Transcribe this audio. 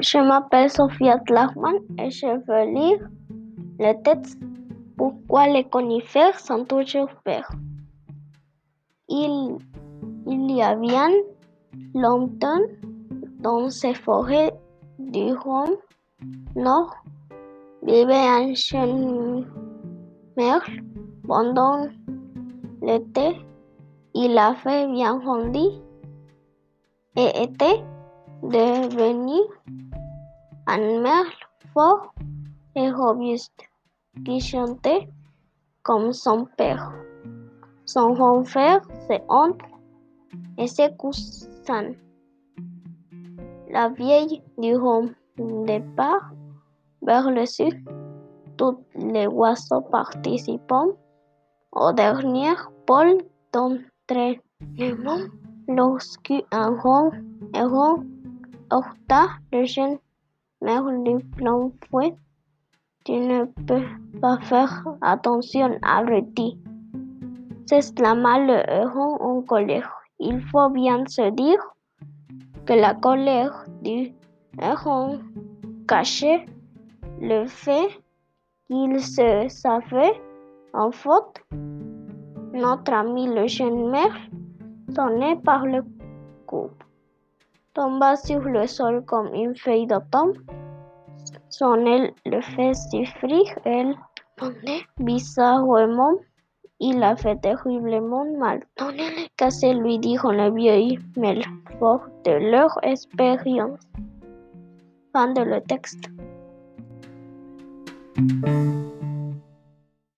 Je m'appelle Sophia Tlachman et je veux lire le texte Pourquoi les conifères sont toujours verts? Il, il y a bien longtemps, dans ces forêts du Rhône Nord, vivait un jeune merle. Pendant l'été, il avait bien grandi et était devenu un merle fort et robuste qui chantait comme son père. Son grand frère, ses oncles et ses cousins. La vieille du rond départ vers le sud, tous les oiseaux participant au dernier pôle d'entraînement. Lorsqu'un grand héron heurta le jeune du plein fouet, tu ne peux pas faire attention, avertit. S'exclama le héron en colère. Il faut bien se dire que la colère du héron cachait le fait qu'il se savait en faute. Notre ami le jeune merle, le coup, tomba sur le sol comme une feuille d'automne. Son aile le fait souffrir, elle bizarrement. Il a fait terriblement mal. Ton aile est cassée, lui dijo le vieil merle, fort de leur expérience. Fin de le texte.